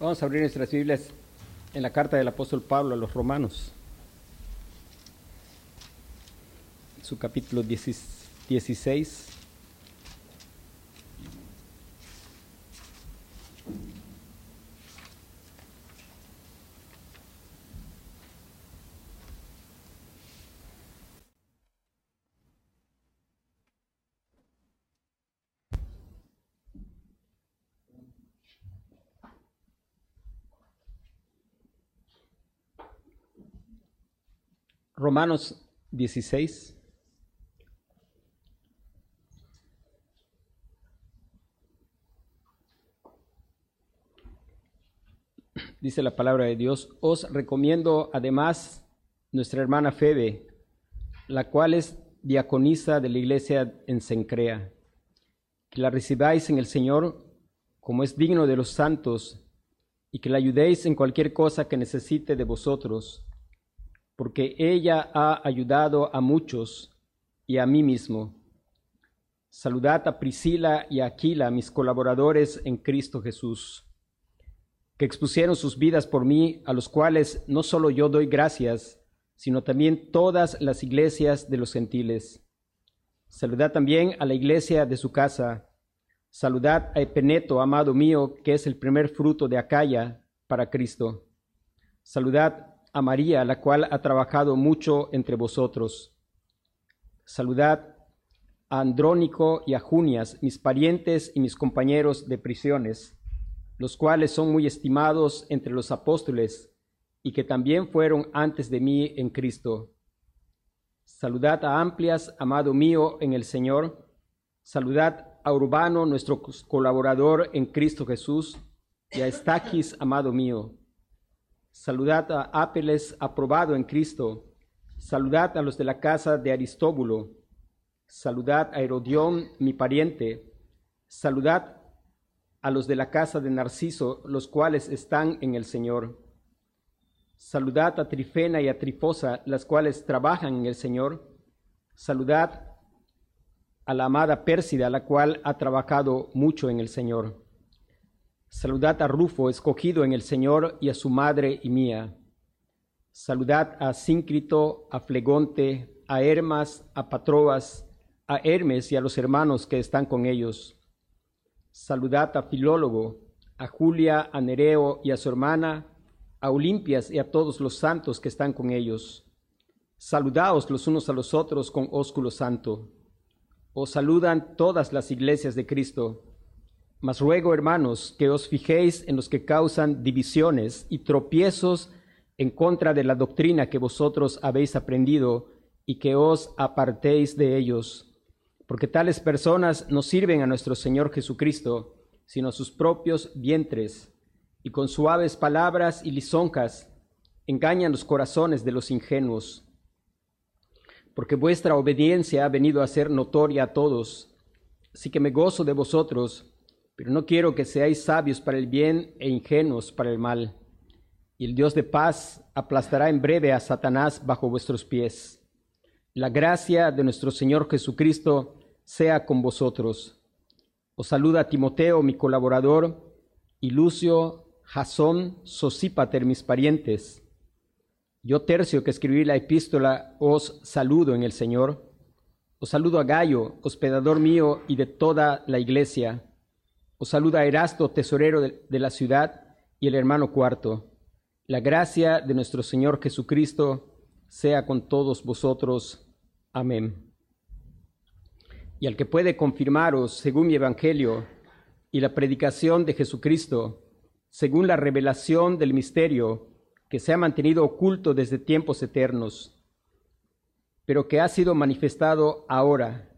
Vamos a abrir nuestras Biblias en la carta del apóstol Pablo a los romanos, su capítulo 16. Romanos 16. Dice la palabra de Dios, os recomiendo además nuestra hermana Febe, la cual es diaconisa de la iglesia en Sencrea, que la recibáis en el Señor como es digno de los santos, y que la ayudéis en cualquier cosa que necesite de vosotros porque ella ha ayudado a muchos y a mí mismo. Saludad a Priscila y a Aquila, mis colaboradores en Cristo Jesús, que expusieron sus vidas por mí, a los cuales no solo yo doy gracias, sino también todas las iglesias de los gentiles. Saludad también a la iglesia de su casa. Saludad a Epeneto, amado mío, que es el primer fruto de Acaya para Cristo. Saludad a María, la cual ha trabajado mucho entre vosotros. Saludad a Andrónico y a Junias, mis parientes y mis compañeros de prisiones, los cuales son muy estimados entre los apóstoles y que también fueron antes de mí en Cristo. Saludad a Amplias, amado mío en el Señor. Saludad a Urbano, nuestro colaborador en Cristo Jesús, y a Estaquis, amado mío. Saludad a Apeles aprobado en Cristo. Saludad a los de la casa de Aristóbulo. Saludad a Herodión, mi pariente. Saludad a los de la casa de Narciso, los cuales están en el Señor. Saludad a Trifena y a Trifosa, las cuales trabajan en el Señor. Saludad a la amada Pérsida, la cual ha trabajado mucho en el Señor. Saludad a Rufo, escogido en el Señor, y a su madre y mía. Saludad a Síncrito, a Flegonte, a Hermas, a Patroas, a Hermes y a los hermanos que están con ellos. Saludad a Filólogo, a Julia, a Nereo y a su hermana, a Olimpias y a todos los santos que están con ellos. Saludaos los unos a los otros con ósculo santo. Os saludan todas las iglesias de Cristo. Mas ruego, hermanos, que os fijéis en los que causan divisiones y tropiezos en contra de la doctrina que vosotros habéis aprendido y que os apartéis de ellos, porque tales personas no sirven a nuestro Señor Jesucristo, sino a sus propios vientres, y con suaves palabras y lisonjas engañan los corazones de los ingenuos. Porque vuestra obediencia ha venido a ser notoria a todos, así que me gozo de vosotros, pero no quiero que seáis sabios para el bien e ingenuos para el mal. Y el Dios de paz aplastará en breve a Satanás bajo vuestros pies. La gracia de nuestro Señor Jesucristo sea con vosotros. Os saluda Timoteo, mi colaborador, y Lucio, Jasón, Sosípater, mis parientes. Yo, Tercio, que escribí la epístola, os saludo en el Señor. Os saludo a Gallo, hospedador mío y de toda la iglesia os saluda Erasto, tesorero de, la ciudad, y el hermano cuarto. La gracia de nuestro Señor Jesucristo sea con todos vosotros. Amén. Y al que puede confirmaros, según mi evangelio y la predicación de Jesucristo, según la revelación del misterio que se ha mantenido oculto desde tiempos eternos, pero que ha sido manifestado ahora,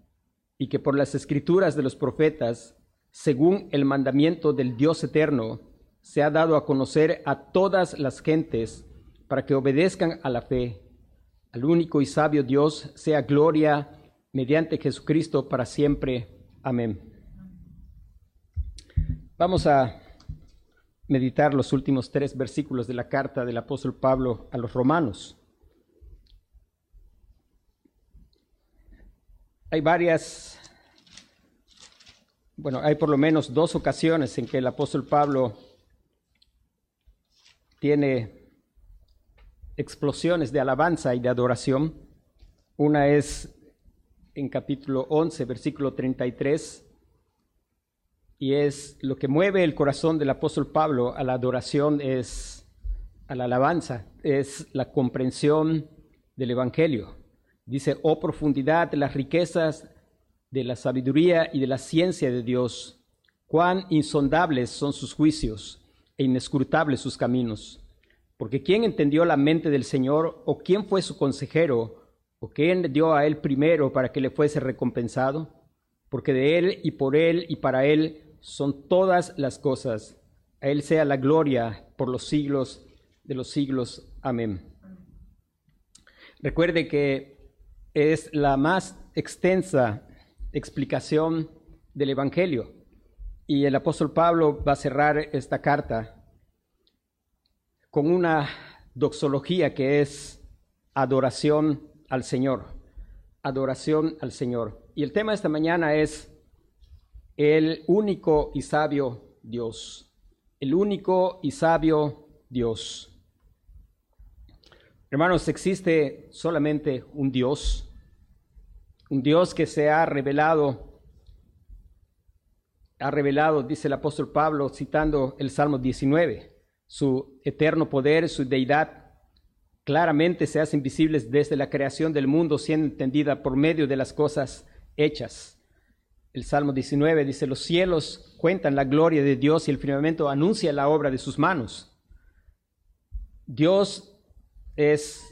y que por las escrituras de los profetas según el mandamiento del Dios eterno, se ha dado a conocer a todas las gentes para que obedezcan a la fe. Al único y sabio Dios sea gloria mediante Jesucristo para siempre. Amén. Vamos a meditar los últimos tres versículos de la carta del apóstol Pablo a los romanos. Hay varias bueno, hay por lo menos dos ocasiones en que el apóstol Pablo tiene explosiones de alabanza y de adoración. Una es en capítulo 11, versículo 33, y es lo que mueve el corazón del apóstol Pablo a la adoración es a la alabanza, es la comprensión del Evangelio. Dice, oh profundidad de las riquezas de la sabiduría y de la ciencia de Dios, cuán insondables son sus juicios e inescrutables sus caminos. Porque ¿quién entendió la mente del Señor o quién fue su consejero o quién dio a él primero para que le fuese recompensado? Porque de él y por él y para él son todas las cosas. A Él sea la gloria por los siglos de los siglos. Amén. Recuerde que es la más extensa explicación del Evangelio y el apóstol Pablo va a cerrar esta carta con una doxología que es adoración al Señor. Adoración al Señor. Y el tema de esta mañana es el único y sabio Dios, el único y sabio Dios. Hermanos, existe solamente un Dios, un Dios que se ha revelado, ha revelado, dice el apóstol Pablo, citando el Salmo 19, su eterno poder, su deidad, claramente se hacen visibles desde la creación del mundo, siendo entendida por medio de las cosas hechas. El Salmo 19 dice, los cielos cuentan la gloria de Dios y el firmamento anuncia la obra de sus manos. Dios es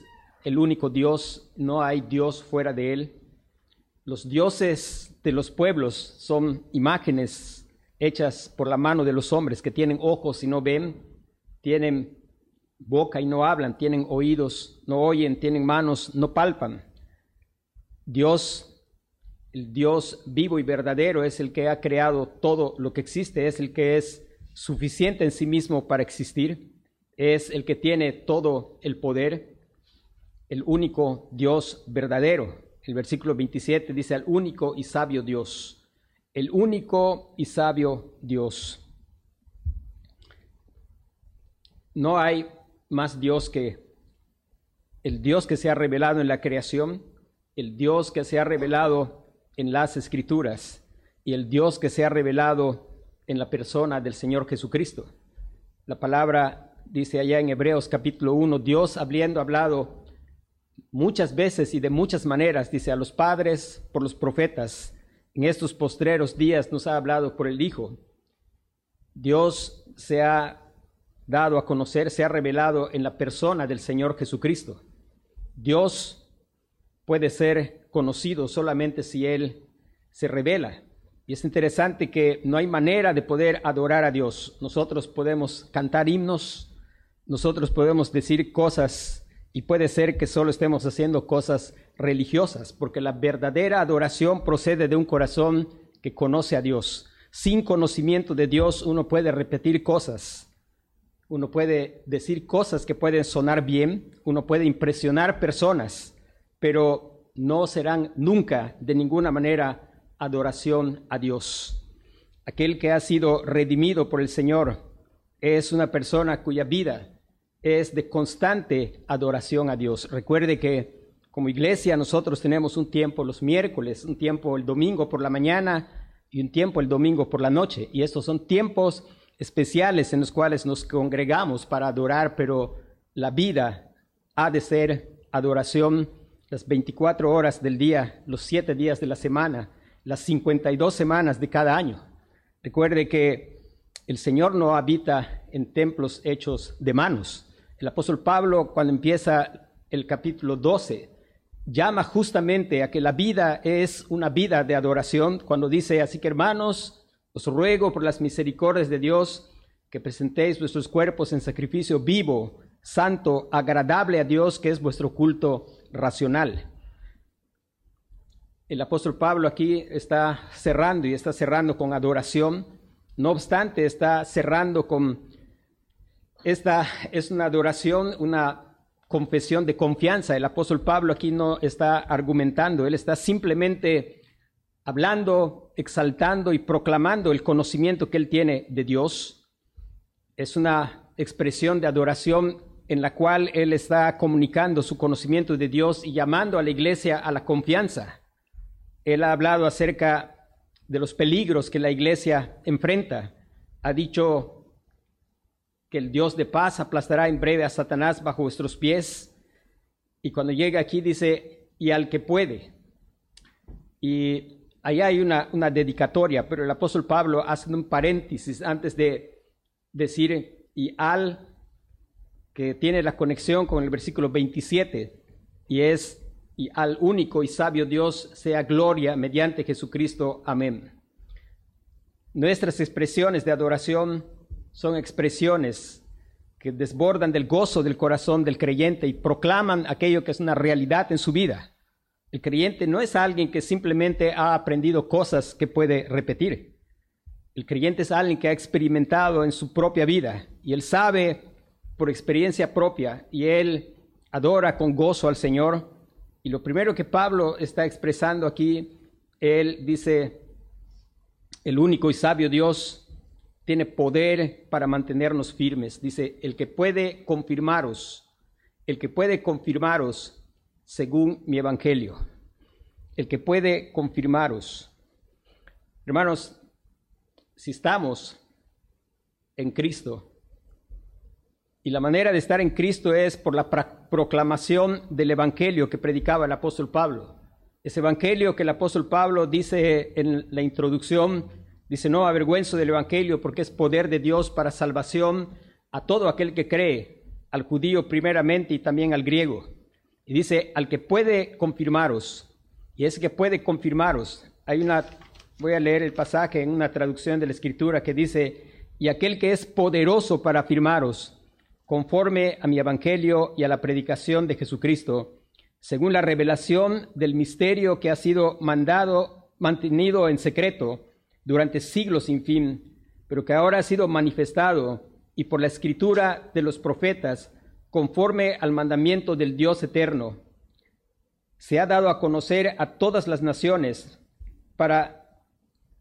el único Dios, no hay Dios fuera de él. Los dioses de los pueblos son imágenes hechas por la mano de los hombres que tienen ojos y no ven, tienen boca y no hablan, tienen oídos, no oyen, tienen manos, no palpan. Dios el Dios vivo y verdadero es el que ha creado todo lo que existe, es el que es suficiente en sí mismo para existir, es el que tiene todo el poder, el único Dios verdadero. El versículo 27 dice al único y sabio Dios, el único y sabio Dios. No hay más Dios que el Dios que se ha revelado en la creación, el Dios que se ha revelado en las escrituras y el Dios que se ha revelado en la persona del Señor Jesucristo. La palabra dice allá en Hebreos capítulo 1, Dios habiendo hablado muchas veces y de muchas maneras, dice a los padres por los profetas, en estos postreros días nos ha hablado por el Hijo. Dios se ha dado a conocer, se ha revelado en la persona del Señor Jesucristo. Dios puede ser conocido solamente si Él se revela. Y es interesante que no hay manera de poder adorar a Dios. Nosotros podemos cantar himnos, nosotros podemos decir cosas y puede ser que solo estemos haciendo cosas religiosas, porque la verdadera adoración procede de un corazón que conoce a Dios. Sin conocimiento de Dios uno puede repetir cosas, uno puede decir cosas que pueden sonar bien, uno puede impresionar personas, pero no serán nunca de ninguna manera adoración a Dios. Aquel que ha sido redimido por el Señor es una persona cuya vida es de constante adoración a Dios. Recuerde que como iglesia nosotros tenemos un tiempo los miércoles, un tiempo el domingo por la mañana y un tiempo el domingo por la noche. Y estos son tiempos especiales en los cuales nos congregamos para adorar, pero la vida ha de ser adoración las 24 horas del día, los 7 días de la semana, las 52 semanas de cada año. Recuerde que el Señor no habita en templos hechos de manos. El apóstol Pablo, cuando empieza el capítulo 12, llama justamente a que la vida es una vida de adoración, cuando dice, así que hermanos, os ruego por las misericordias de Dios que presentéis vuestros cuerpos en sacrificio vivo, santo, agradable a Dios, que es vuestro culto racional. El apóstol Pablo aquí está cerrando y está cerrando con adoración. No obstante, está cerrando con esta es una adoración, una confesión de confianza. El apóstol Pablo aquí no está argumentando, él está simplemente hablando, exaltando y proclamando el conocimiento que él tiene de Dios. Es una expresión de adoración en la cual él está comunicando su conocimiento de Dios y llamando a la iglesia a la confianza. Él ha hablado acerca de los peligros que la iglesia enfrenta. Ha dicho que el Dios de paz aplastará en breve a Satanás bajo vuestros pies. Y cuando llega aquí dice, y al que puede. Y ahí hay una, una dedicatoria, pero el apóstol Pablo hace un paréntesis antes de decir, y al que tiene la conexión con el versículo 27, y es y al único y sabio Dios sea gloria mediante Jesucristo. Amén. Nuestras expresiones de adoración son expresiones que desbordan del gozo del corazón del creyente y proclaman aquello que es una realidad en su vida. El creyente no es alguien que simplemente ha aprendido cosas que puede repetir. El creyente es alguien que ha experimentado en su propia vida y él sabe por experiencia propia y él adora con gozo al Señor y lo primero que Pablo está expresando aquí, él dice, el único y sabio Dios tiene poder para mantenernos firmes. Dice, el que puede confirmaros, el que puede confirmaros según mi evangelio, el que puede confirmaros. Hermanos, si estamos en Cristo, y la manera de estar en Cristo es por la proclamación del Evangelio que predicaba el apóstol Pablo. Ese Evangelio que el apóstol Pablo dice en la introducción, dice, no avergüenzo del Evangelio porque es poder de Dios para salvación a todo aquel que cree, al judío primeramente y también al griego. Y dice, al que puede confirmaros, y es que puede confirmaros. Hay una, voy a leer el pasaje en una traducción de la escritura que dice, y aquel que es poderoso para afirmaros conforme a mi evangelio y a la predicación de Jesucristo, según la revelación del misterio que ha sido mandado, mantenido en secreto durante siglos sin fin, pero que ahora ha sido manifestado y por la escritura de los profetas, conforme al mandamiento del Dios eterno, se ha dado a conocer a todas las naciones para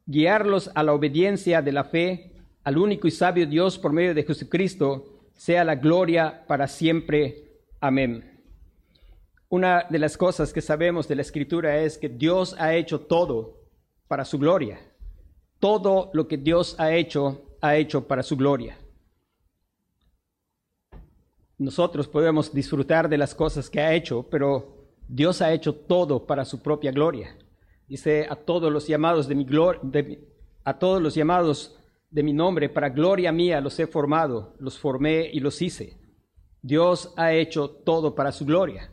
guiarlos a la obediencia de la fe al único y sabio Dios por medio de Jesucristo, sea la gloria para siempre. Amén. Una de las cosas que sabemos de la escritura es que Dios ha hecho todo para su gloria. Todo lo que Dios ha hecho, ha hecho para su gloria. Nosotros podemos disfrutar de las cosas que ha hecho, pero Dios ha hecho todo para su propia gloria. Dice a todos los llamados de mi a todos los llamados de mi nombre, para gloria mía los he formado, los formé y los hice. Dios ha hecho todo para su gloria.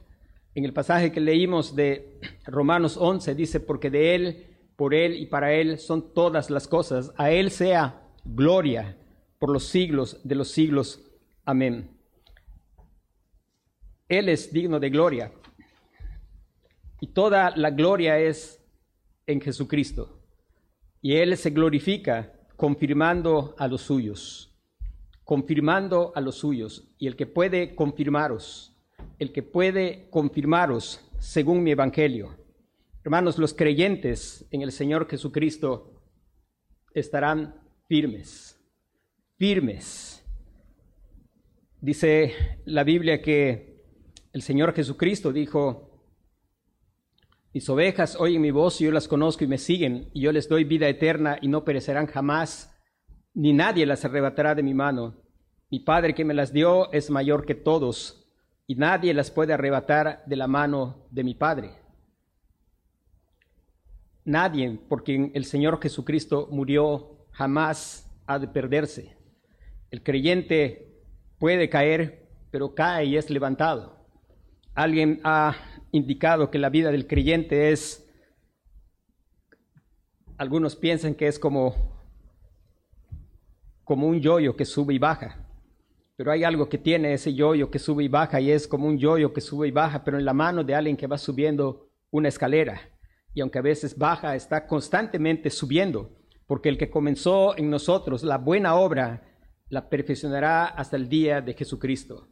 En el pasaje que leímos de Romanos 11 dice, porque de Él, por Él y para Él son todas las cosas. A Él sea gloria por los siglos de los siglos. Amén. Él es digno de gloria. Y toda la gloria es en Jesucristo. Y Él se glorifica confirmando a los suyos, confirmando a los suyos, y el que puede confirmaros, el que puede confirmaros según mi evangelio. Hermanos, los creyentes en el Señor Jesucristo estarán firmes, firmes. Dice la Biblia que el Señor Jesucristo dijo, mis ovejas oyen mi voz y yo las conozco y me siguen, y yo les doy vida eterna y no perecerán jamás, ni nadie las arrebatará de mi mano. Mi Padre que me las dio es mayor que todos, y nadie las puede arrebatar de la mano de mi Padre. Nadie, porque el Señor Jesucristo murió, jamás ha de perderse. El creyente puede caer, pero cae y es levantado. Alguien ha indicado que la vida del creyente es, algunos piensan que es como, como un yoyo que sube y baja, pero hay algo que tiene ese yoyo que sube y baja y es como un yoyo que sube y baja, pero en la mano de alguien que va subiendo una escalera y aunque a veces baja, está constantemente subiendo, porque el que comenzó en nosotros la buena obra la perfeccionará hasta el día de Jesucristo.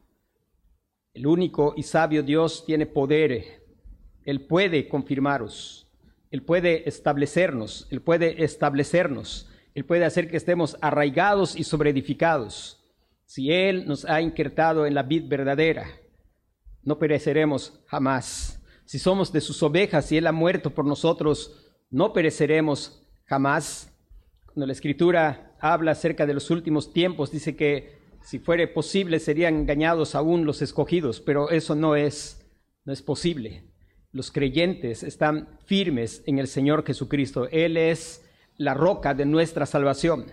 El único y sabio Dios tiene poder. Él puede confirmaros. Él puede establecernos. Él puede establecernos. Él puede hacer que estemos arraigados y sobreedificados. Si Él nos ha injertado en la vid verdadera, no pereceremos jamás. Si somos de sus ovejas y Él ha muerto por nosotros, no pereceremos jamás. Cuando la Escritura habla acerca de los últimos tiempos, dice que si fuere posible serían engañados aún los escogidos, pero eso no es, no es posible. Los creyentes están firmes en el Señor Jesucristo. Él es la roca de nuestra salvación.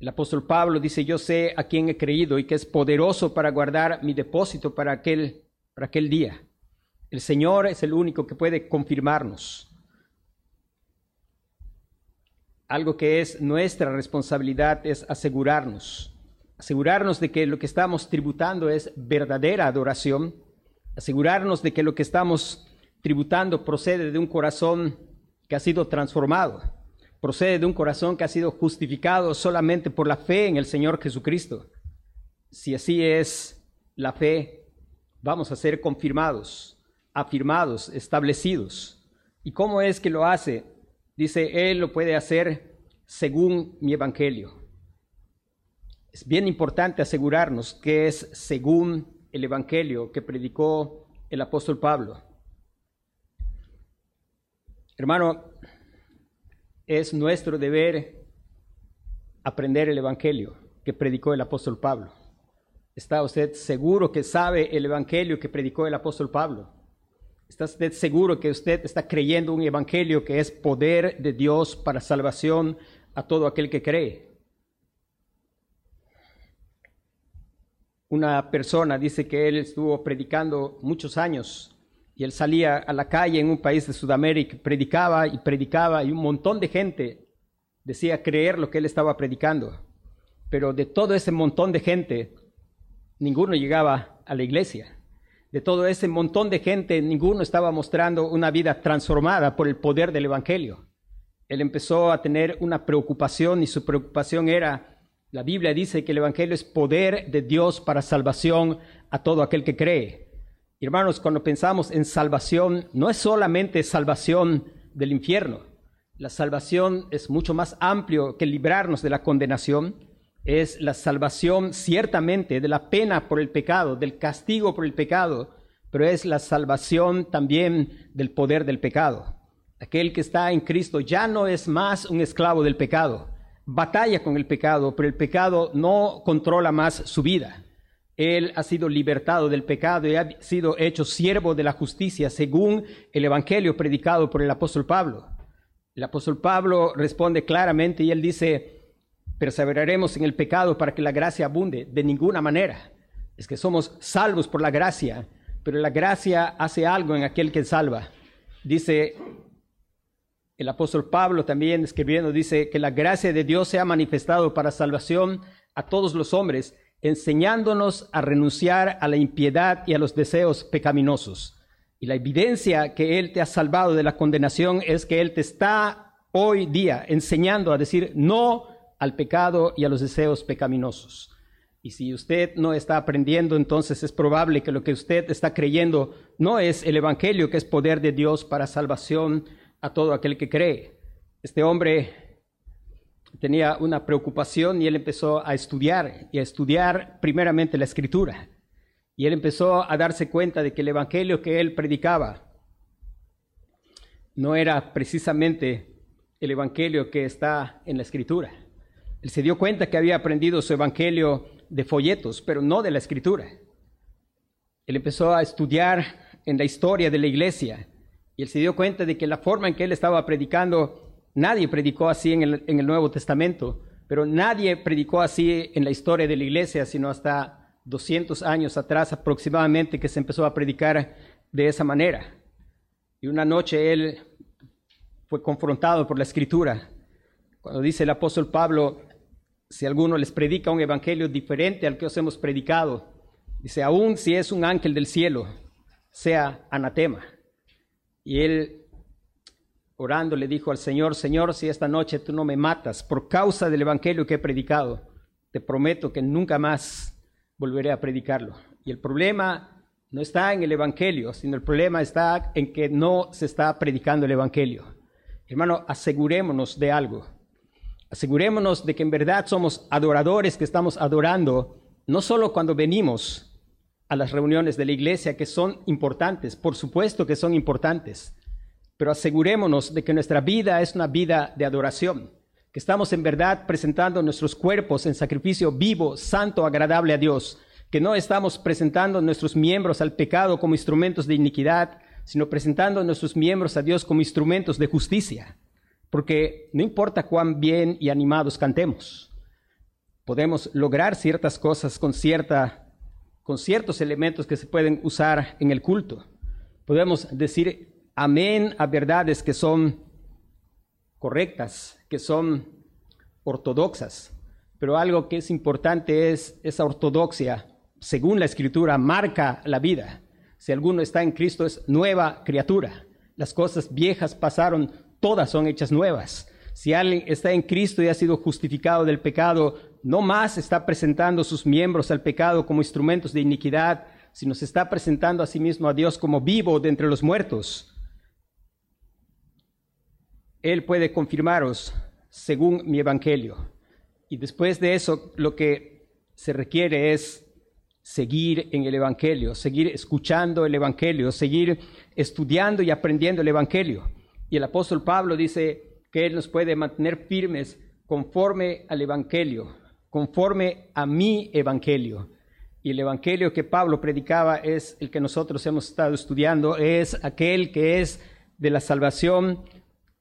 El apóstol Pablo dice, yo sé a quién he creído y que es poderoso para guardar mi depósito para aquel, para aquel día. El Señor es el único que puede confirmarnos. Algo que es nuestra responsabilidad es asegurarnos, asegurarnos de que lo que estamos tributando es verdadera adoración, asegurarnos de que lo que estamos tributando procede de un corazón que ha sido transformado procede de un corazón que ha sido justificado solamente por la fe en el Señor Jesucristo. Si así es la fe, vamos a ser confirmados, afirmados, establecidos. ¿Y cómo es que lo hace? Dice, Él lo puede hacer según mi Evangelio. Es bien importante asegurarnos que es según el Evangelio que predicó el apóstol Pablo. Hermano, es nuestro deber aprender el Evangelio que predicó el apóstol Pablo. ¿Está usted seguro que sabe el Evangelio que predicó el apóstol Pablo? ¿Está usted seguro que usted está creyendo un Evangelio que es poder de Dios para salvación a todo aquel que cree? Una persona dice que él estuvo predicando muchos años y él salía a la calle en un país de Sudamérica, predicaba y predicaba y un montón de gente decía creer lo que él estaba predicando. Pero de todo ese montón de gente, ninguno llegaba a la iglesia. De todo ese montón de gente, ninguno estaba mostrando una vida transformada por el poder del Evangelio. Él empezó a tener una preocupación y su preocupación era, la Biblia dice que el Evangelio es poder de Dios para salvación a todo aquel que cree. Hermanos, cuando pensamos en salvación, no es solamente salvación del infierno. La salvación es mucho más amplio que librarnos de la condenación. Es la salvación ciertamente de la pena por el pecado, del castigo por el pecado, pero es la salvación también del poder del pecado. Aquel que está en Cristo ya no es más un esclavo del pecado. Batalla con el pecado, pero el pecado no controla más su vida. Él ha sido libertado del pecado y ha sido hecho siervo de la justicia según el Evangelio predicado por el apóstol Pablo. El apóstol Pablo responde claramente y él dice, perseveraremos en el pecado para que la gracia abunde. De ninguna manera. Es que somos salvos por la gracia, pero la gracia hace algo en aquel que salva. Dice el apóstol Pablo también escribiendo, dice que la gracia de Dios se ha manifestado para salvación a todos los hombres enseñándonos a renunciar a la impiedad y a los deseos pecaminosos. Y la evidencia que Él te ha salvado de la condenación es que Él te está hoy día enseñando a decir no al pecado y a los deseos pecaminosos. Y si usted no está aprendiendo, entonces es probable que lo que usted está creyendo no es el Evangelio, que es poder de Dios para salvación a todo aquel que cree. Este hombre tenía una preocupación y él empezó a estudiar y a estudiar primeramente la escritura. Y él empezó a darse cuenta de que el evangelio que él predicaba no era precisamente el evangelio que está en la escritura. Él se dio cuenta que había aprendido su evangelio de folletos, pero no de la escritura. Él empezó a estudiar en la historia de la iglesia y él se dio cuenta de que la forma en que él estaba predicando Nadie predicó así en el, Nuevo Testamento, pero nadie predicó así en la historia de la iglesia, sino hasta 200 años atrás aproximadamente que se empezó a predicar de esa manera. Y una noche él fue confrontado por la escritura, cuando dice el apóstol Pablo, si alguno les predica un evangelio diferente al que os hemos predicado, dice, aun si es un ángel del cielo, sea anatema. Y él orando le dijo al Señor, Señor, si esta noche tú no me matas por causa del Evangelio que he predicado, te prometo que nunca más volveré a predicarlo. Y el problema no está en el Evangelio, sino el problema está en que no se está predicando el Evangelio. Hermano, asegurémonos de algo. Asegurémonos de que en verdad somos adoradores que estamos adorando no solo cuando venimos a las reuniones de la iglesia, que son importantes, por supuesto que son importantes, pero asegurémonos de que nuestra vida es una vida de adoración, que estamos en verdad presentando nuestros cuerpos en sacrificio vivo, santo, agradable a Dios, que no estamos presentando nuestros miembros al pecado como instrumentos de iniquidad, sino presentando nuestros miembros a Dios como instrumentos de justicia, porque no importa cuán bien y animados cantemos, podemos lograr ciertas cosas con, con ciertos elementos que se pueden usar en el culto. Podemos decir amén a verdades que son correctas, que son ortodoxas, pero algo que es importante es esa ortodoxia, según la escritura, marca la vida. Si alguno está en Cristo es nueva criatura. Las cosas viejas pasaron, todas son hechas nuevas. Si alguien está en Cristo y ha sido justificado del pecado, no más está presentando sus miembros al pecado como instrumentos de iniquidad, sino se está presentando a sí mismo a Dios como vivo de entre los muertos. Él puede confirmaros según mi evangelio. Y después de eso, lo que se requiere es seguir en el Evangelio, seguir escuchando el Evangelio, seguir estudiando y aprendiendo el Evangelio. Y el apóstol Pablo dice que Él nos puede mantener firmes conforme al Evangelio, conforme a mi Evangelio. Y el Evangelio que Pablo predicaba es el que nosotros hemos estado estudiando, es aquel que es de la salvación,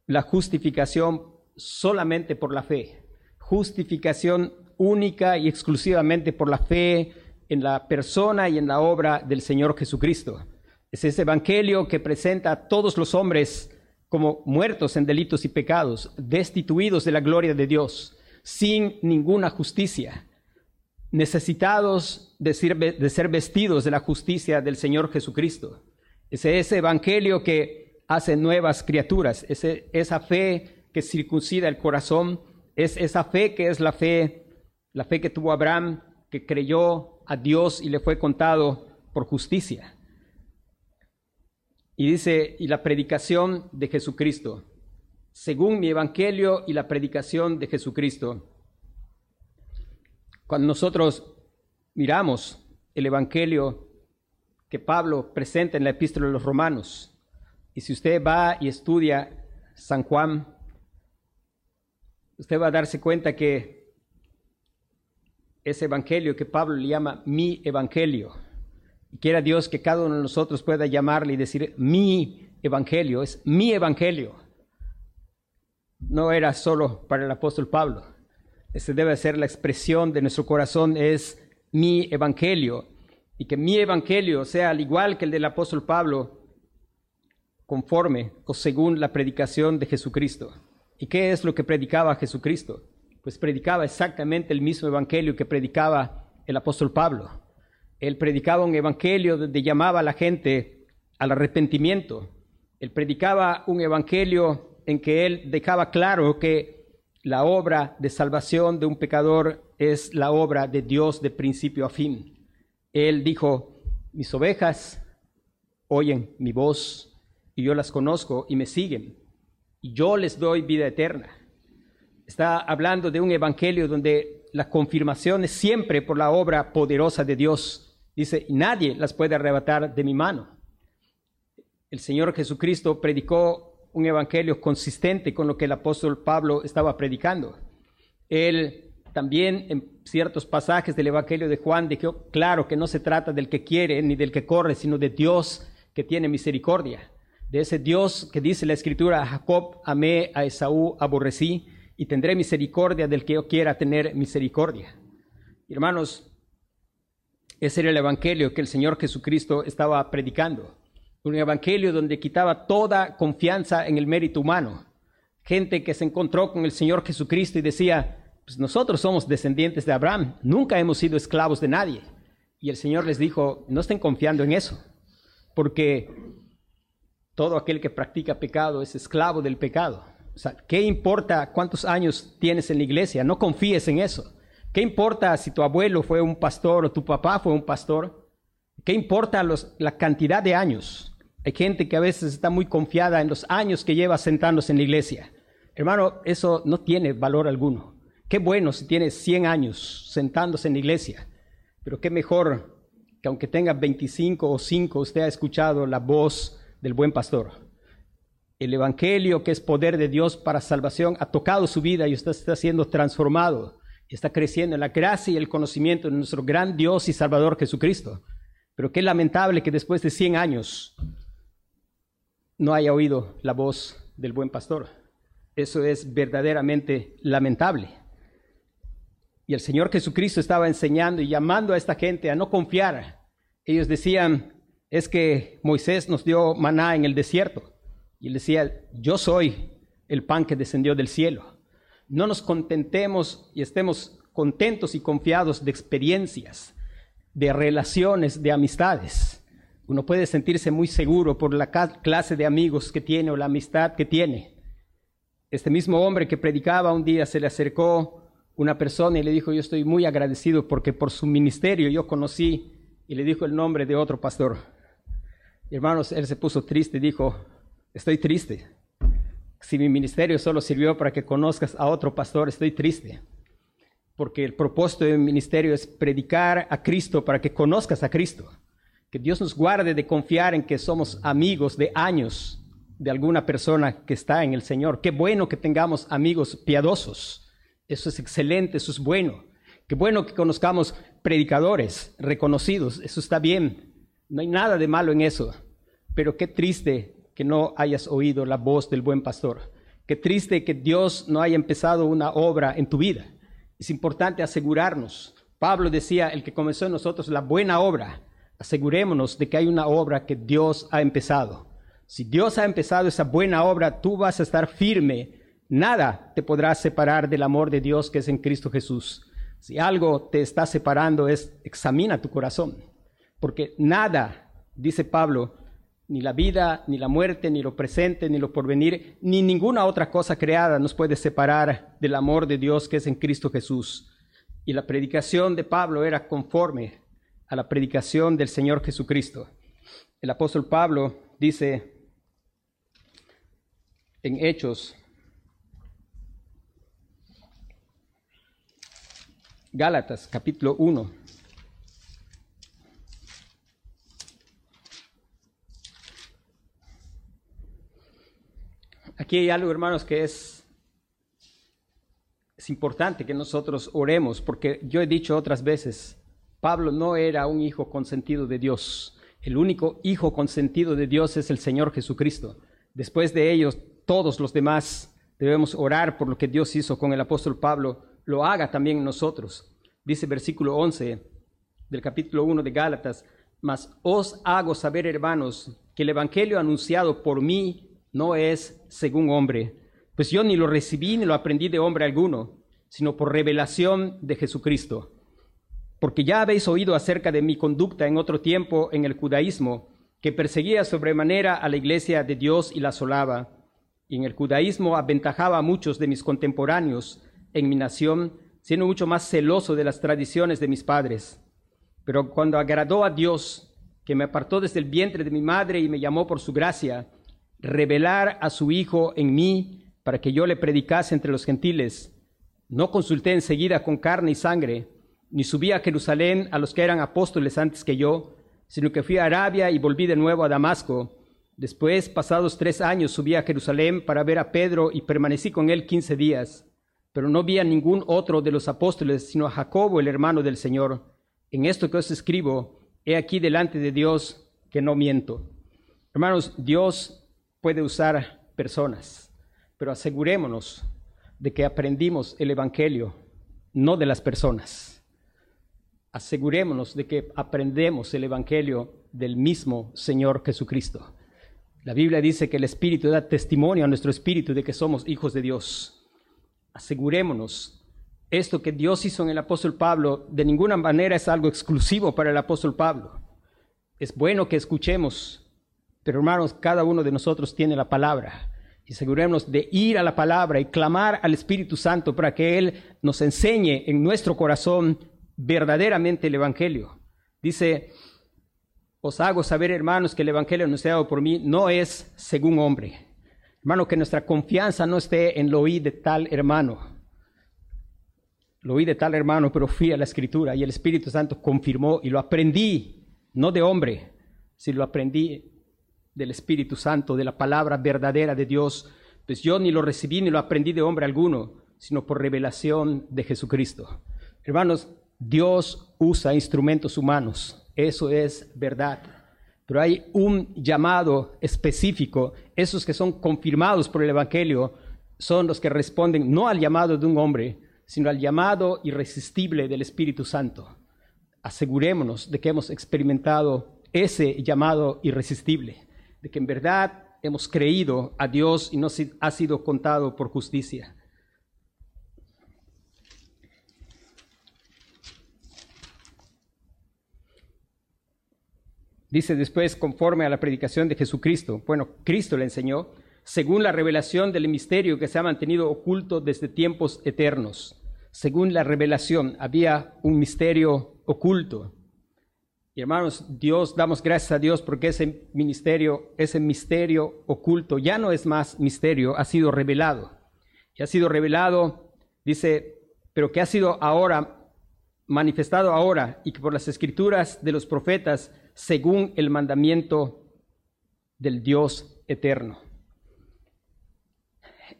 la justificación solamente por la fe, justificación única y exclusivamente por la fe en la persona y en la obra del Señor Jesucristo. Es ese evangelio que presenta a todos los hombres como muertos en delitos y pecados, destituidos de la gloria de Dios, sin ninguna justicia, necesitados de ser, vestidos de la justicia del Señor Jesucristo. Es ese evangelio que hace nuevas criaturas, es esa fe que circuncida el corazón, es esa fe que es la fe, la fe que tuvo Abraham, que creyó a Dios y le fue contado por justicia. Y dice, y la predicación de Jesucristo, según mi evangelio y la predicación de Jesucristo. Cuando nosotros miramos el evangelio que Pablo presenta en la epístola de los romanos, y si usted va y estudia San Juan, usted va a darse cuenta que ese evangelio que Pablo le llama mi evangelio. Y quiera Dios que cada uno de nosotros pueda llamarle y decir mi evangelio, es mi evangelio. No era solo para el apóstol Pablo. Ese debe ser la expresión de nuestro corazón, es mi evangelio. Y que mi evangelio sea al igual que el del apóstol Pablo, conforme o según la predicación de Jesucristo. ¿Y qué es lo que predicaba Jesucristo? pues predicaba exactamente el mismo evangelio que predicaba el apóstol Pablo. Él predicaba un evangelio donde llamaba a la gente al arrepentimiento. Él predicaba un evangelio en que él dejaba claro que la obra de salvación de un pecador es la obra de Dios de principio a fin. Él dijo, mis ovejas oyen mi voz y yo las conozco y me siguen y yo les doy vida eterna está hablando de un evangelio donde la confirmación es siempre por la obra poderosa de Dios. Dice, nadie las puede arrebatar de mi mano. El Señor Jesucristo predicó un evangelio consistente con lo que el apóstol Pablo estaba predicando. Él también en ciertos pasajes del evangelio de Juan dijo, claro que no se trata del que quiere ni del que corre, sino de Dios que tiene misericordia. De ese Dios que dice la escritura, a Jacob amé, a Esaú aborrecí y tendré misericordia del que yo quiera tener misericordia. Hermanos, ese era el evangelio que el Señor Jesucristo estaba predicando. Un evangelio donde quitaba toda confianza en el mérito humano. Gente que se encontró con el Señor Jesucristo y decía, pues nosotros somos descendientes de Abraham, nunca hemos sido esclavos de nadie. Y el Señor les dijo, no estén confiando en eso, porque todo aquel que practica pecado es esclavo del pecado. O sea, ¿qué importa cuántos años tienes en la iglesia? No confíes en eso. ¿Qué importa si tu abuelo fue un pastor o tu papá fue un pastor? ¿Qué importa la cantidad de años? Hay gente que a veces está muy confiada en los años que lleva sentándose en la iglesia. Hermano, eso no tiene valor alguno. Qué bueno si tienes 100 años sentándose en la iglesia. Pero qué mejor que aunque tenga 25 o 5, usted ha escuchado la voz del buen pastor. El Evangelio, que es poder de Dios para salvación, ha tocado su vida y usted está siendo transformado. Está creciendo en la gracia y el conocimiento de nuestro gran Dios y Salvador Jesucristo. Pero qué lamentable que después de 100 años no haya oído la voz del buen pastor. Eso es verdaderamente lamentable. Y el Señor Jesucristo estaba enseñando y llamando a esta gente a no confiar. Ellos decían, es que Moisés nos dio maná en el desierto. Y él decía, yo soy el pan que descendió del cielo. No nos contentemos y estemos contentos y confiados de experiencias, de relaciones, de amistades. Uno puede sentirse muy seguro por la clase de amigos que tiene o la amistad que tiene. Este mismo hombre que predicaba un día se le acercó una persona y le dijo, yo estoy muy agradecido porque por su ministerio yo conocí y le dijo el nombre de otro pastor. hermanos, él se puso triste y dijo, estoy triste. Si mi ministerio solo sirvió para que conozcas a otro pastor, estoy triste. Porque el propósito de mi ministerio es predicar a Cristo para que conozcas a Cristo. Que Dios nos guarde de confiar en que somos amigos de años de alguna persona que está en el Señor. Qué bueno que tengamos amigos piadosos eso es excelente, eso es bueno. Qué bueno que conozcamos predicadores reconocidos, eso está bien. No hay nada de malo en eso. Pero qué triste que no hayas oído la voz del buen pastor. Qué triste que Dios no haya empezado una obra en tu vida. Es importante asegurarnos. Pablo decía, el que comenzó en nosotros la buena obra, asegurémonos de que hay una obra que Dios ha empezado. Si Dios ha empezado esa buena obra, tú vas a estar firme Nada te podrá separar del amor de Dios que es en Cristo Jesús. Si algo te está separando es examina tu corazón, porque nada, dice Pablo, ni la vida, ni la muerte, ni lo presente, ni lo porvenir, ni ninguna otra cosa creada nos puede separar del amor de Dios que es en Cristo Jesús. Y la predicación de Pablo era conforme a la predicación del Señor Jesucristo. El apóstol Pablo dice en Hechos Gálatas capítulo 1. Aquí hay algo, hermanos, que es, es importante que nosotros oremos, porque yo he dicho otras veces, Pablo no era un hijo consentido de Dios. El único hijo consentido de Dios es el Señor Jesucristo. Después de ellos, todos los demás debemos orar por lo que Dios hizo con el apóstol Pablo lo haga también nosotros. Dice versículo 11 del capítulo 1 de Gálatas, mas os hago saber, hermanos, que el Evangelio anunciado por mí no es según hombre, pues yo ni lo recibí ni lo aprendí de hombre alguno, sino por revelación de Jesucristo. Porque ya habéis oído acerca de mi conducta en otro tiempo en el judaísmo, que perseguía sobremanera a la iglesia de Dios y la asolaba, y en el judaísmo aventajaba a muchos de mis contemporáneos, en mi nación, siendo mucho más celoso de las tradiciones de mis padres. Pero cuando agradó a Dios, que me apartó desde el vientre de mi madre y me llamó por su gracia, revelar a su Hijo en mí para que yo le predicase entre los gentiles, no consulté enseguida con carne y sangre, ni subí a Jerusalén a los que eran apóstoles antes que yo, sino que fui a Arabia y volví de nuevo a Damasco. Después, pasados tres años, subí a Jerusalén para ver a Pedro y permanecí con él quince días pero no vi a ningún otro de los apóstoles, sino a Jacobo, el hermano del Señor. En esto que os escribo, he aquí delante de Dios que no miento. Hermanos, Dios puede usar personas, pero asegurémonos de que aprendimos el Evangelio, no de las personas. Asegurémonos de que aprendemos el Evangelio del mismo Señor Jesucristo. La Biblia dice que el Espíritu da testimonio a nuestro Espíritu de que somos hijos de Dios asegurémonos, esto que Dios hizo en el apóstol Pablo de ninguna manera es algo exclusivo para el apóstol Pablo. Es bueno que escuchemos, pero hermanos, cada uno de nosotros tiene la palabra. Y asegurémonos de ir a la palabra y clamar al Espíritu Santo para que Él nos enseñe en nuestro corazón verdaderamente el Evangelio. Dice, os hago saber, hermanos, que el Evangelio anunciado por mí no es según hombre Hermano, que nuestra confianza no esté en lo oí de tal hermano. lo oí de tal hermano, pero fui a la escritura y el Espíritu Santo confirmó y lo aprendí, no de hombre, sino lo aprendí del Espíritu Santo, de la palabra verdadera de Dios. Pues yo ni lo recibí ni lo aprendí de hombre alguno, sino por revelación de Jesucristo. Hermanos, Dios usa instrumentos humanos, eso es verdad. Pero hay un llamado específico, esos que son confirmados por el Evangelio son los que responden no al llamado de un hombre, sino al llamado irresistible del Espíritu Santo. Asegurémonos de que hemos experimentado ese llamado irresistible, de que en verdad hemos creído a Dios y nos ha sido contado por justicia. Dice después, conforme a la predicación de Jesucristo. Bueno, Cristo le enseñó, según la revelación del misterio que se ha mantenido oculto desde tiempos eternos. Según la revelación, había un misterio oculto. Y hermanos, Dios, damos gracias a Dios porque ese ministerio, ese misterio oculto ya no es más misterio, ha sido revelado. Y ha sido revelado, dice, pero que ha sido ahora, manifestado ahora, y que por las escrituras de los profetas según el mandamiento del Dios eterno.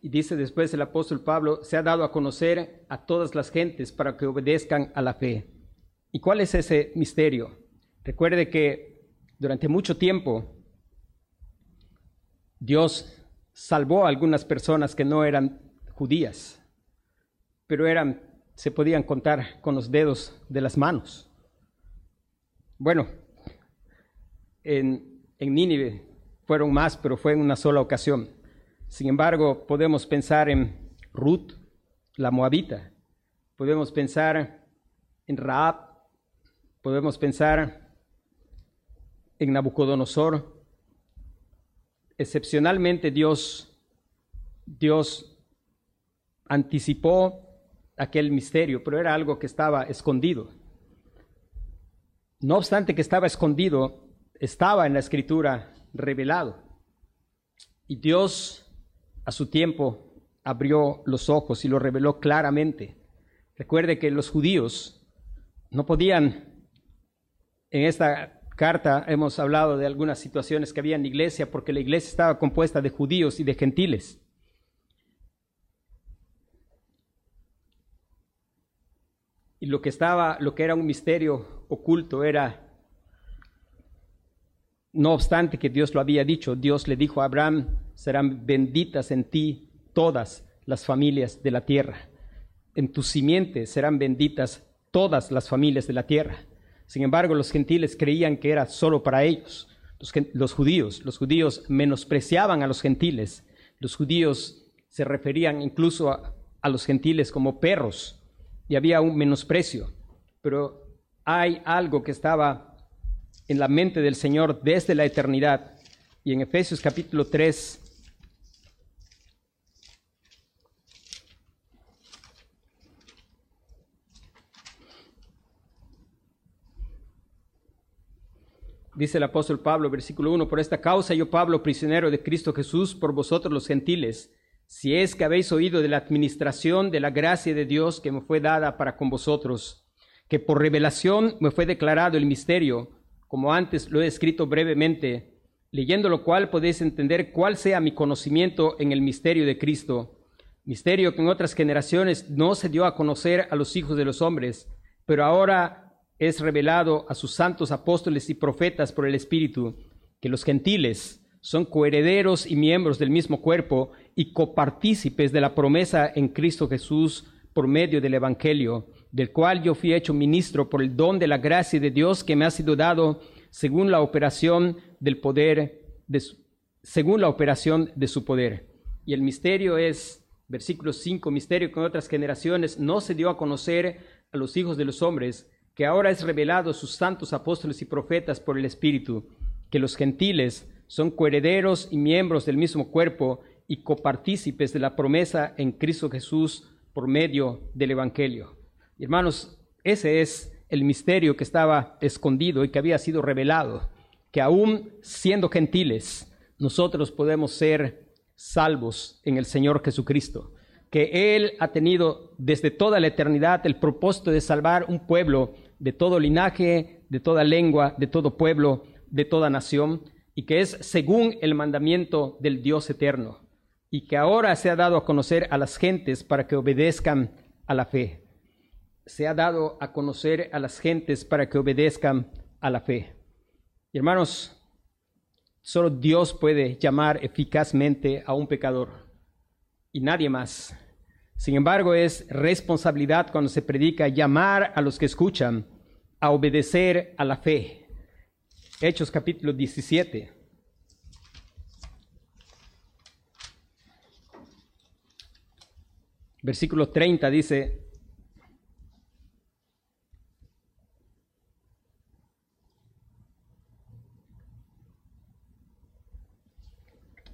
Y dice después el apóstol Pablo, se ha dado a conocer a todas las gentes para que obedezcan a la fe. ¿Y cuál es ese misterio? Recuerde que durante mucho tiempo Dios salvó a algunas personas que no eran judías, pero eran, se podían contar con los dedos de las manos. Bueno, en, Nínive fueron más, pero fue en una sola ocasión. Sin embargo, podemos pensar en Ruth, la moabita. Podemos pensar en Raab. Podemos pensar en Nabucodonosor. Excepcionalmente Dios, Dios anticipó aquel misterio, pero era algo que estaba escondido. No obstante que estaba escondido, estaba en la escritura revelado. Y Dios a su tiempo abrió los ojos y lo reveló claramente. Recuerde que los judíos no podían, en esta carta hemos hablado de algunas situaciones que había en la iglesia, porque la iglesia estaba compuesta de judíos y de gentiles. Y lo que estaba, lo que era un misterio oculto era no obstante que Dios lo había dicho, Dios le dijo a Abraham, serán benditas en ti todas las familias de la tierra. En tu simiente serán benditas todas las familias de la tierra. Sin embargo, los gentiles creían que era solo para ellos. Los, judíos, los judíos menospreciaban a los gentiles. Los judíos se referían incluso a, a los gentiles como perros y había un menosprecio. Pero hay algo que estaba en la mente del Señor desde la eternidad. Y en Efesios capítulo 3, Dice el apóstol Pablo, versículo 1, por esta causa yo Pablo, prisionero de Cristo Jesús, por vosotros los gentiles, si es que habéis oído de la administración de la gracia de Dios que me fue dada para con vosotros, que por revelación me fue declarado el misterio, como antes lo he escrito brevemente, leyendo lo cual podéis entender cuál sea mi conocimiento en el misterio de Cristo, misterio que en otras generaciones no se dio a conocer a los hijos de los hombres, pero ahora es revelado a sus santos apóstoles y profetas por el Espíritu, que los gentiles son coherederos y miembros del mismo cuerpo y copartícipes de la promesa en Cristo Jesús por medio del Evangelio del cual yo fui hecho ministro por el don de la gracia de Dios que me ha sido dado según la operación del poder, de según la operación de su poder. Y el misterio es, versículo 5, misterio que en otras generaciones no se dio a conocer a los hijos de los hombres, que ahora es revelado a sus santos apóstoles y profetas por el Espíritu, que los gentiles son coherederos y miembros del mismo cuerpo y copartícipes de la promesa en Cristo Jesús por medio del Evangelio hermanos, ese es el misterio que estaba escondido y que había sido revelado, que aún siendo gentiles, nosotros podemos ser salvos en el Señor Jesucristo. que Él ha tenido desde toda la eternidad el propósito de salvar un pueblo de todo linaje, de toda lengua, de todo pueblo, de toda nación, y que es según el mandamiento del Dios eterno, y que ahora se ha dado a conocer a las gentes para que obedezcan a la fe. Se ha dado a conocer a las gentes para que obedezcan a la fe. hermanos, solo Dios puede llamar eficazmente a un pecador y nadie más. Sin embargo, es responsabilidad cuando se predica llamar a los que escuchan a obedecer a la fe. Hechos capítulo 17. Versículo 30 dice,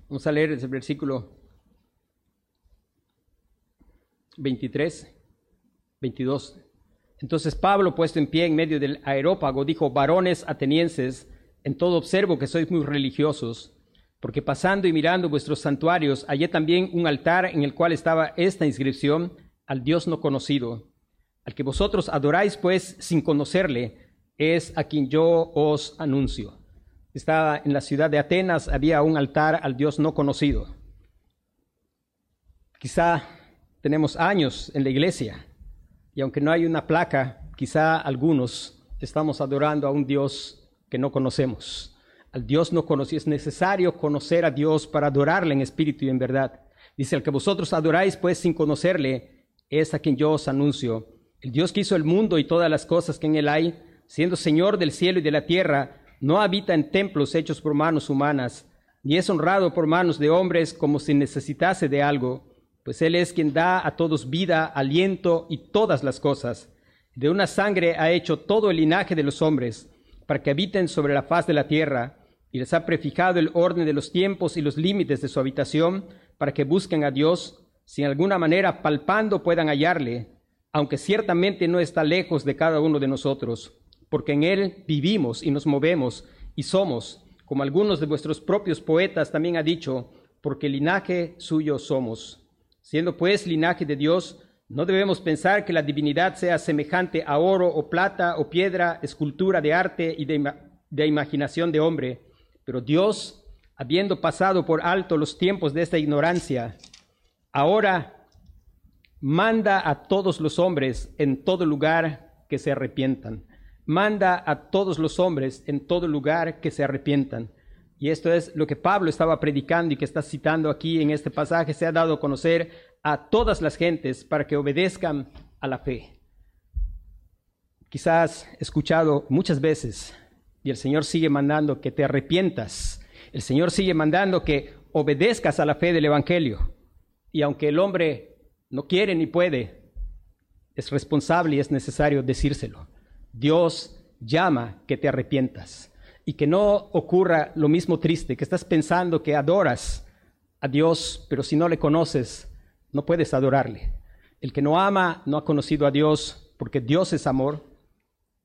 Vamos a leer ese versículo 23, 22. Entonces Pablo, puesto en pie en medio del aerópago, dijo, varones atenienses, en todo observo que sois muy religiosos, porque pasando y mirando vuestros santuarios, hallé también un altar en el cual estaba esta inscripción, al Dios no conocido. Al que vosotros adoráis, pues, sin conocerle, es a quien yo os anuncio. Estaba en la ciudad de Atenas, había un altar al Dios no conocido. Quizá tenemos años en la iglesia y aunque no hay una placa, quizá algunos estamos adorando a un Dios que no conocemos. Al Dios no conocido. Es necesario conocer a Dios para adorarle en espíritu y en verdad. Dice, el que vosotros adoráis pues sin conocerle, es a quien yo os anuncio. El Dios que hizo el mundo y todas las cosas que en él hay, siendo Señor del cielo y de la tierra, no habita en templos hechos por manos humanas, ni es honrado por manos de hombres como si necesitase de algo pues Él es quien da a todos vida, aliento y todas las cosas. De una sangre ha hecho todo el linaje de los hombres, para que habiten sobre la faz de la tierra, y les ha prefijado el orden de los tiempos y los límites de su habitación, para que busquen a Dios, si en alguna manera palpando puedan hallarle, aunque ciertamente no está lejos de cada uno de nosotros, porque en Él vivimos y nos movemos y somos, como algunos de vuestros propios poetas también ha dicho, porque linaje suyo somos. Siendo pues linaje de Dios, no debemos pensar que la divinidad sea semejante a oro o plata o piedra, escultura de arte y de, imaginación de hombre. Pero Dios, habiendo pasado por alto los tiempos de esta ignorancia, ahora manda a todos los hombres en todo lugar que se arrepientan. Manda a todos los hombres en todo lugar que se arrepientan. Y esto es lo que Pablo estaba predicando y que está citando aquí en este pasaje. Se ha dado a conocer a todas las gentes para que obedezcan a la fe. Quizás escuchado muchas veces y el Señor sigue mandando que te arrepientas. El Señor sigue mandando que obedezcas a la fe del Evangelio. Y aunque el hombre no quiere ni puede, es responsable y es necesario decírselo. Dios llama que te arrepientas y que no ocurra lo mismo triste, que estás pensando que adoras a Dios, pero si no le conoces, no puedes adorarle. El que no ama no ha conocido a Dios, porque Dios es amor,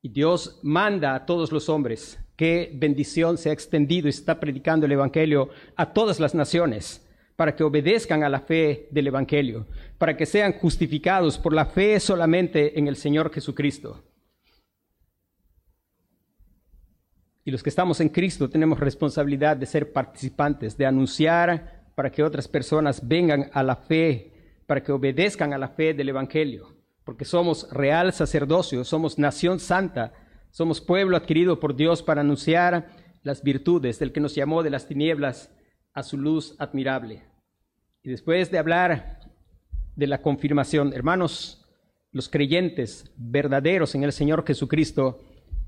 y Dios manda a todos los hombres. Qué bendición se ha extendido y está predicando el Evangelio a todas las naciones para que obedezcan a la fe del Evangelio, para que sean justificados por la fe solamente en el Señor Jesucristo. Y los que estamos en Cristo tenemos responsabilidad de ser participantes, de anunciar para que otras personas vengan a la fe, para que obedezcan a la fe del Evangelio, porque somos real sacerdocio, somos nación santa, somos pueblo adquirido por Dios para anunciar las virtudes del que nos llamó de las tinieblas a su luz admirable. Y después de hablar de la confirmación, hermanos, los creyentes verdaderos en el Señor Jesucristo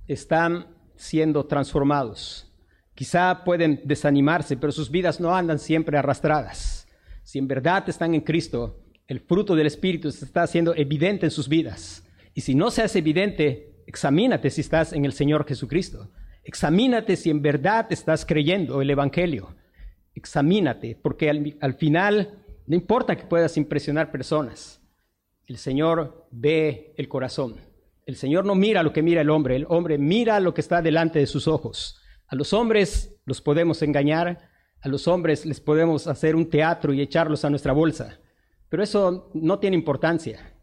están siendo transformados. Quizá pueden desanimarse, pero sus vidas no andan siempre arrastradas. Si en verdad están en Cristo, el fruto del Espíritu se está haciendo evidente en sus vidas. Y si no se hace evidente, examínate si estás en el Señor Jesucristo. Examínate si en verdad estás creyendo el Evangelio. Examínate, porque al, al final no importa que puedas impresionar personas. El Señor ve el corazón. El Señor no mira lo que mira el hombre, el hombre mira lo que está delante de sus ojos. A los hombres los podemos engañar, a los hombres les podemos hacer un teatro y echarlos a nuestra bolsa, Pero eso no tiene importancia.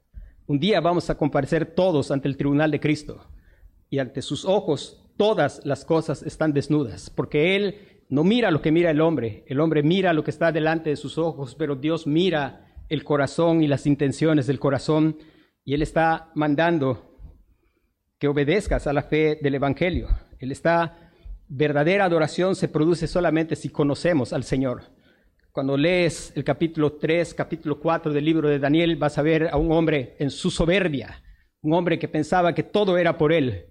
Un día vamos a comparecer todos ante el tribunal de Cristo y ante sus ojos todas las cosas están desnudas, porque Él no mira lo que mira el hombre, el hombre mira lo que está delante de sus ojos, pero Dios mira el corazón y las intenciones del corazón y Él está mandando que obedezcas a la fe del Evangelio. Él está, verdadera adoración se produce solamente si conocemos al Señor. Cuando lees el capítulo 3, capítulo 4 del libro de Daniel, vas a ver a un hombre en su soberbia, un hombre que pensaba que todo era por él,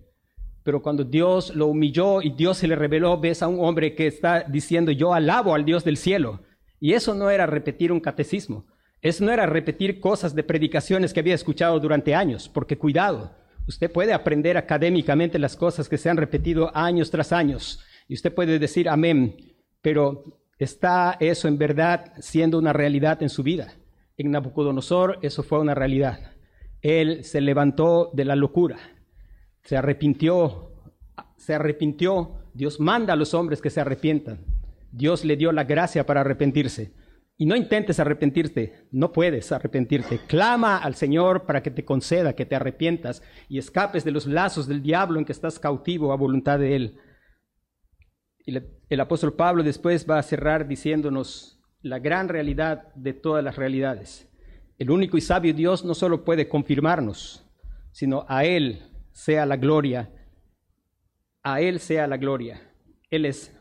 pero cuando Dios lo humilló y Dios se le reveló, ves a un hombre que está diciendo, yo alabo al Dios del cielo. Y eso no era repetir un catecismo, eso no era repetir cosas de predicaciones que había escuchado durante años, porque cuidado, usted puede aprender académicamente las cosas que se han repetido años tras años, y usted puede decir amén, pero ¿está eso en verdad siendo una realidad en su vida? En Nabucodonosor eso fue una realidad. Él se levantó de la locura se arrepintió, se arrepintió, Dios manda a los hombres que se arrepientan. Dios le dio la gracia para arrepentirse. Y no intentes arrepentirte, no puedes arrepentirte. Clama al Señor para que te conceda que te arrepientas y escapes de los lazos del diablo en que estás cautivo a voluntad de Él. El apóstol Pablo después va a cerrar diciéndonos la gran realidad de todas las realidades. El único y sabio Dios no solo puede confirmarnos, sino a Él sea la gloria, a Él sea la gloria. Él es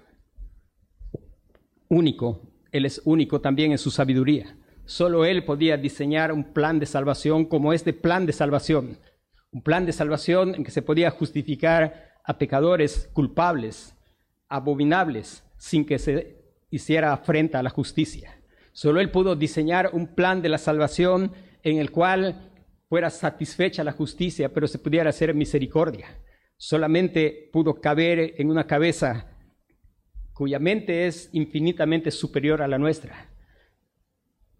único, Él es único también en su sabiduría. Solo Él podía diseñar un plan de salvación como este plan de salvación, un plan de salvación en que se podía justificar a pecadores culpables, abominables, sin que se hiciera afrenta a la justicia. Solo Él pudo diseñar un plan de la salvación en el cual fuera satisfecha la justicia, pero se pudiera hacer misericordia. Solamente pudo caber en una cabeza cuya mente es infinitamente superior a la nuestra.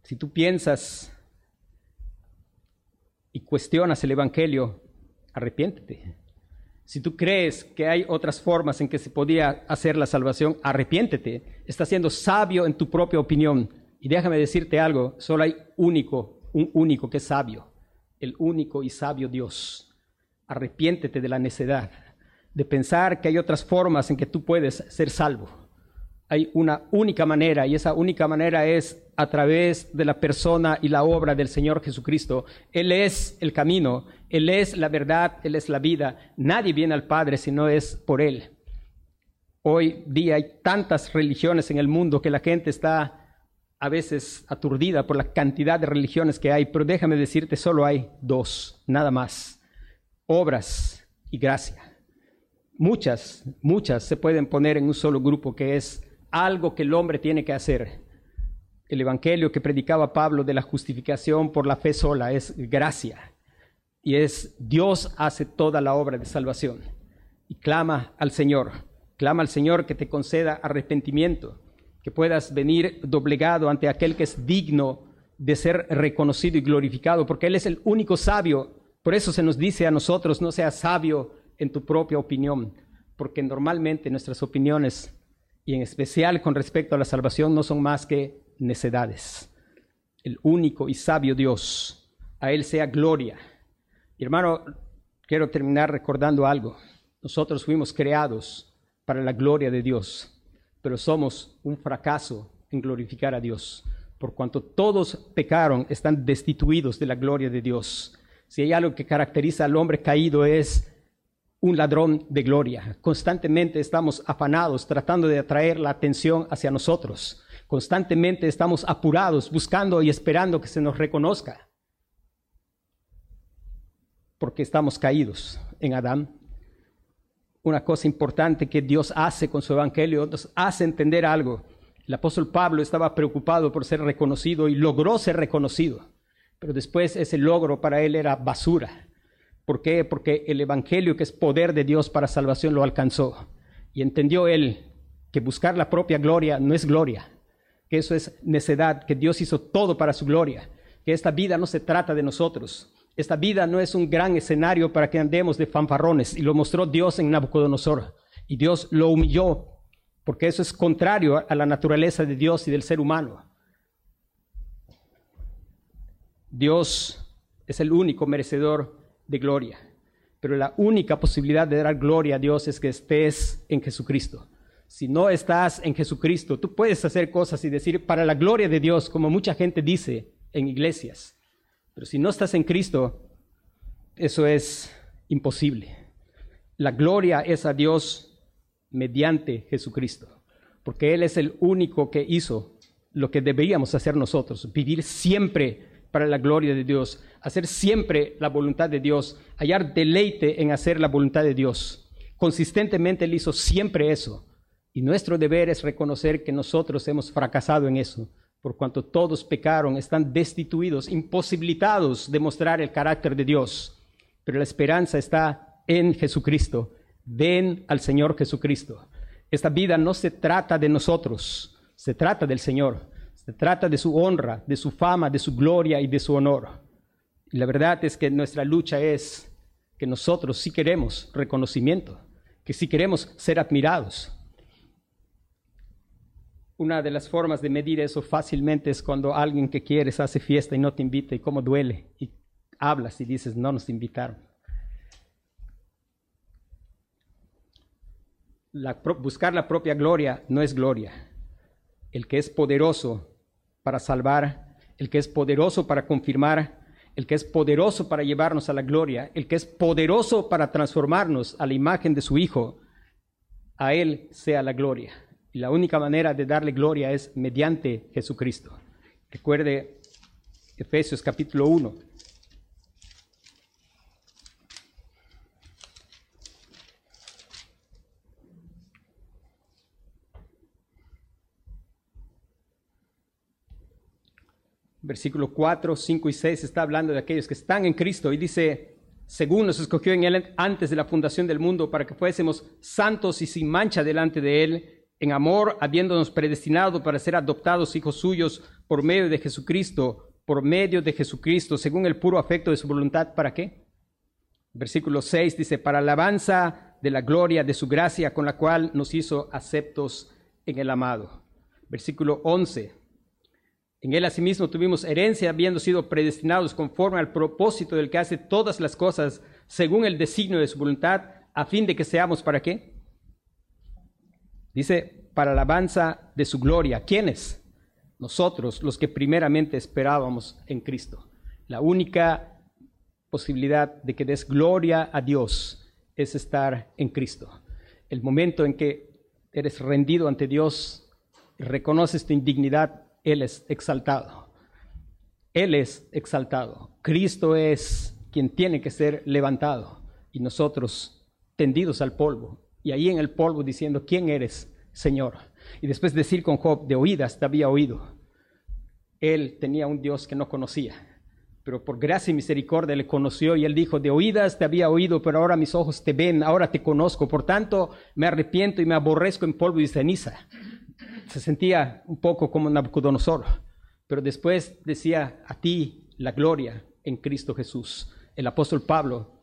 Si tú piensas y cuestionas el Evangelio, arrepiéntete. Si tú crees que hay otras formas en que se podía hacer la salvación, arrepiéntete. Estás siendo sabio en tu propia opinión. Y déjame decirte algo, solo hay único, un único que es sabio el único y sabio Dios. Arrepiéntete de la necedad, de pensar que hay otras formas en que tú puedes ser salvo. Hay una única manera y esa única manera es a través de la persona y la obra del Señor Jesucristo. Él es el camino, Él es la verdad, Él es la vida. Nadie viene al Padre si no es por Él. Hoy día hay tantas religiones en el mundo que la gente está a veces aturdida por la cantidad de religiones que hay, pero déjame decirte, solo hay dos, nada más, obras y gracia. Muchas, muchas se pueden poner en un solo grupo, que es algo que el hombre tiene que hacer. El Evangelio que predicaba Pablo de la justificación por la fe sola es gracia. Y es Dios hace toda la obra de salvación. Y clama al Señor, clama al Señor que te conceda arrepentimiento que puedas venir doblegado ante aquel que es digno de ser reconocido y glorificado, porque Él es el único sabio. Por eso se nos dice a nosotros, no seas sabio en tu propia opinión, porque normalmente nuestras opiniones, y en especial con respecto a la salvación, no son más que necedades. El único y sabio Dios, a Él sea gloria. Y hermano, quiero terminar recordando algo. Nosotros fuimos creados para la gloria de Dios pero somos un fracaso en glorificar a Dios. Por cuanto todos pecaron, están destituidos de la gloria de Dios. Si hay algo que caracteriza al hombre caído es un ladrón de gloria. Constantemente estamos afanados tratando de atraer la atención hacia nosotros. Constantemente estamos apurados buscando y esperando que se nos reconozca. Porque estamos caídos en Adán una cosa importante que Dios hace con su evangelio, nos hace entender algo. El apóstol Pablo estaba preocupado por ser reconocido y logró ser reconocido, pero después ese logro para él era basura. ¿Por qué? Porque el evangelio que es poder de Dios para salvación lo alcanzó y entendió él que buscar la propia gloria no es gloria, que eso es necedad, que Dios hizo todo para su gloria, que esta vida no se trata de nosotros, esta vida no es un gran escenario para que andemos de fanfarrones y lo mostró Dios en Nabucodonosor. Y Dios lo humilló porque eso es contrario a la naturaleza de Dios y del ser humano. Dios es el único merecedor de gloria. Pero la única posibilidad de dar gloria a Dios es que estés en Jesucristo. Si no estás en Jesucristo, tú puedes hacer cosas y decir para la gloria de Dios, como mucha gente dice en iglesias. Pero si no estás en Cristo, eso es imposible. La gloria es a Dios mediante Jesucristo, porque Él es el único que hizo lo que deberíamos hacer nosotros, vivir siempre para la gloria de Dios, hacer siempre la voluntad de Dios, hallar deleite en hacer la voluntad de Dios. Consistentemente Él hizo siempre eso. Y nuestro deber es reconocer que nosotros hemos fracasado en eso, por cuanto todos pecaron, están destituidos, imposibilitados de mostrar el carácter de Dios. Pero la esperanza está en Jesucristo. Ven al Señor Jesucristo. Esta vida no se trata de nosotros, se trata del Señor. Se trata de su honra, de su fama, de su gloria y de su honor. Y la verdad es que nuestra lucha es que nosotros sí queremos reconocimiento, que sí queremos ser admirados. Una de las formas de medir eso fácilmente es cuando alguien que quieres hace fiesta y no te invita y cómo duele y hablas y dices no nos invitaron. buscar la propia gloria no es gloria. El que es poderoso para salvar, el que es poderoso para confirmar, el que es poderoso para llevarnos a la gloria, el que es poderoso para transformarnos a la imagen de su Hijo, a Él sea la gloria. Y la única manera de darle gloria es mediante Jesucristo. Recuerde Efesios capítulo 1. Versículo 4, 5 y 6 está hablando de aquellos que están en Cristo y dice, según nos escogió en Él antes de la fundación del mundo para que fuésemos santos y sin mancha delante de Él en amor, habiéndonos predestinado para ser adoptados hijos suyos por medio de Jesucristo, por medio de Jesucristo, según el puro afecto de su voluntad, ¿para qué? Versículo 6 dice, para alabanza de la gloria de su gracia con la cual nos hizo aceptos en el amado. Versículo 11, en él asimismo tuvimos herencia, habiendo sido predestinados conforme al propósito del que hace todas las cosas según el designio de su voluntad, a fin de que seamos para qué? Dice, para alabanza de su gloria. ¿Quiénes? Nosotros, los que primeramente esperábamos en Cristo. La única posibilidad de que des gloria a Dios es estar en Cristo. El momento en que eres rendido ante Dios, reconoces tu indignidad, Él es exaltado. Él es exaltado. Cristo es quien tiene que ser levantado y nosotros tendidos al polvo y ahí en el polvo diciendo, ¿quién eres, Señor? Y después decir con Job, de oídas te había oído. Él tenía un Dios que no conocía, pero por gracia y misericordia le conoció y él dijo, de oídas te había oído, pero ahora mis ojos te ven, ahora te conozco, por tanto me arrepiento y me aborrezco en polvo y ceniza. Se sentía un poco como Nabucodonosor, pero después decía, a ti la gloria en Cristo Jesús. El apóstol Pablo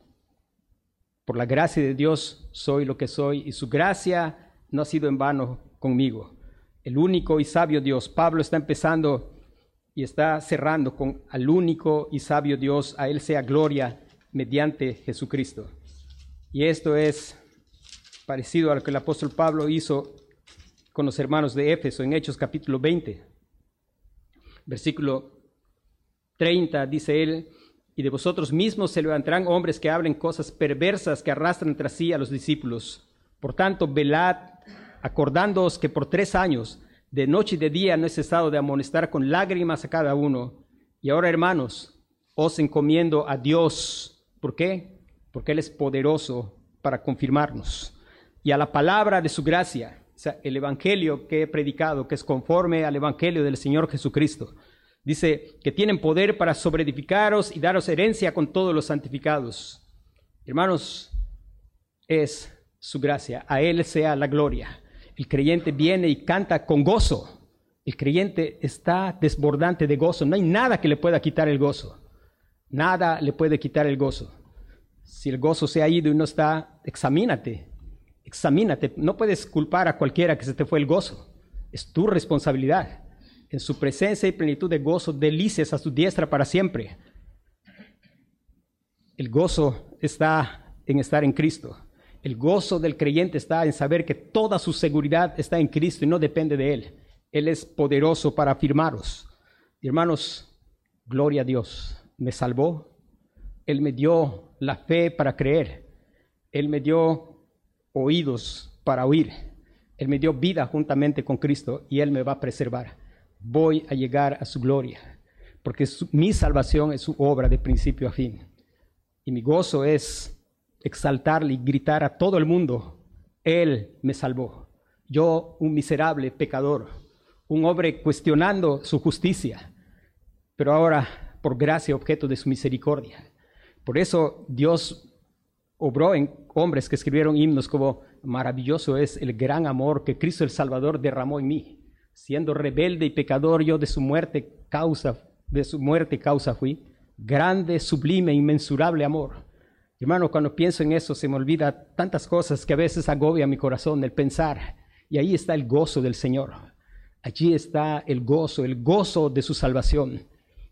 por la gracia de Dios soy lo que soy y su gracia no ha sido en vano conmigo. El único y sabio Dios. Pablo está empezando y está cerrando con al único y sabio Dios. A Él sea gloria mediante Jesucristo. Y esto es parecido a lo que el apóstol Pablo hizo con los hermanos de Éfeso en Hechos capítulo 20. Versículo 30 dice él, y de vosotros mismos se levantarán hombres que hablen cosas perversas que arrastran tras sí a los discípulos. Por tanto, velad, acordándoos que por tres años, de noche y de día, no he cesado de amonestar con lágrimas a cada uno. Y ahora, hermanos, os encomiendo a Dios. ¿Por qué? Porque Él es poderoso para confirmarnos. Y a la palabra de su gracia, sea, el Evangelio que he predicado, que es conforme al Evangelio del Señor Jesucristo Dice que tienen poder para sobreedificaros y daros herencia con todos los santificados. Hermanos, es su gracia. A Él sea la gloria. El creyente viene y canta con gozo. El creyente está desbordante de gozo. No hay nada que le pueda quitar el gozo. Nada le puede quitar el gozo. Si el gozo se ha ido y no está, examínate. Examínate. No puedes culpar a cualquiera que se te fue el gozo. Es tu responsabilidad En su presencia y plenitud de gozo, delicias a su diestra para siempre. El gozo está en estar en Cristo. El gozo del creyente está en saber que toda su seguridad está en Cristo y no depende de Él. Él es poderoso para afirmaros. Hermanos, gloria a Dios. Me salvó. Él me dio la fe para creer. Él me dio oídos para oír. Él me dio vida juntamente con Cristo y Él me va a preservar. Voy a llegar a su gloria, porque mi salvación es su obra de principio a fin. Y mi gozo es exaltarle y gritar a todo el mundo, Él me salvó. Yo, un miserable pecador, un hombre cuestionando su justicia, pero ahora por gracia objeto de su misericordia. Por eso Dios obró en hombres que escribieron himnos como maravilloso es el gran amor que Cristo el Salvador derramó en mí. Siendo rebelde y pecador yo de su muerte causa, de su muerte causa fui. Grande, sublime, inmensurable amor. Hermano, cuando pienso en eso se me olvida tantas cosas que a veces agobia mi corazón el pensar. Y ahí está el gozo del Señor. Allí está el gozo, el gozo de su salvación.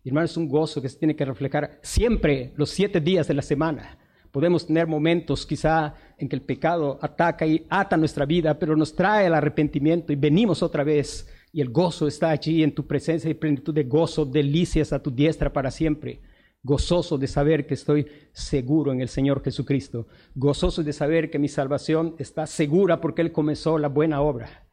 Hermano, es un gozo que se tiene que reflejar siempre los siete días de la semana. Podemos tener momentos quizá en que el pecado ataca y ata nuestra vida, pero nos trae el arrepentimiento y venimos otra vez y el gozo está allí en tu presencia y plenitud de gozo, delicias a tu diestra para siempre. Gozoso de saber que estoy seguro en el Señor Jesucristo. Gozoso de saber que mi salvación está segura porque Él comenzó la buena obra.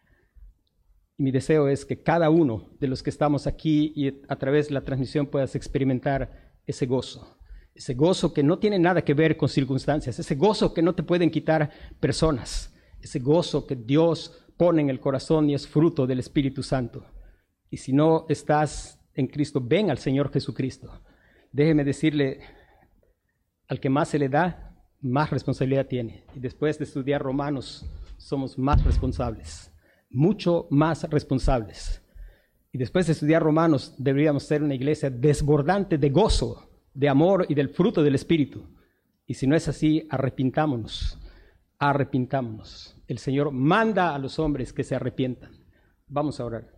Y mi deseo es que cada uno de los que estamos aquí y a través de la transmisión puedas experimentar ese gozo ese gozo que no tiene nada que ver con circunstancias, ese gozo que no te pueden quitar personas, ese gozo que Dios pone en el corazón y es fruto del Espíritu Santo. Y si no estás en Cristo, ven al Señor Jesucristo. Déjeme decirle, al que más se le da, más responsabilidad tiene. Y después de estudiar Romanos, somos más responsables, mucho más responsables. Y después de estudiar Romanos, deberíamos ser una iglesia desbordante de gozo, de amor y del fruto del Espíritu. Y si no es así, arrepintámonos, arrepintámonos. El Señor manda a los hombres que se arrepientan. Vamos a orar.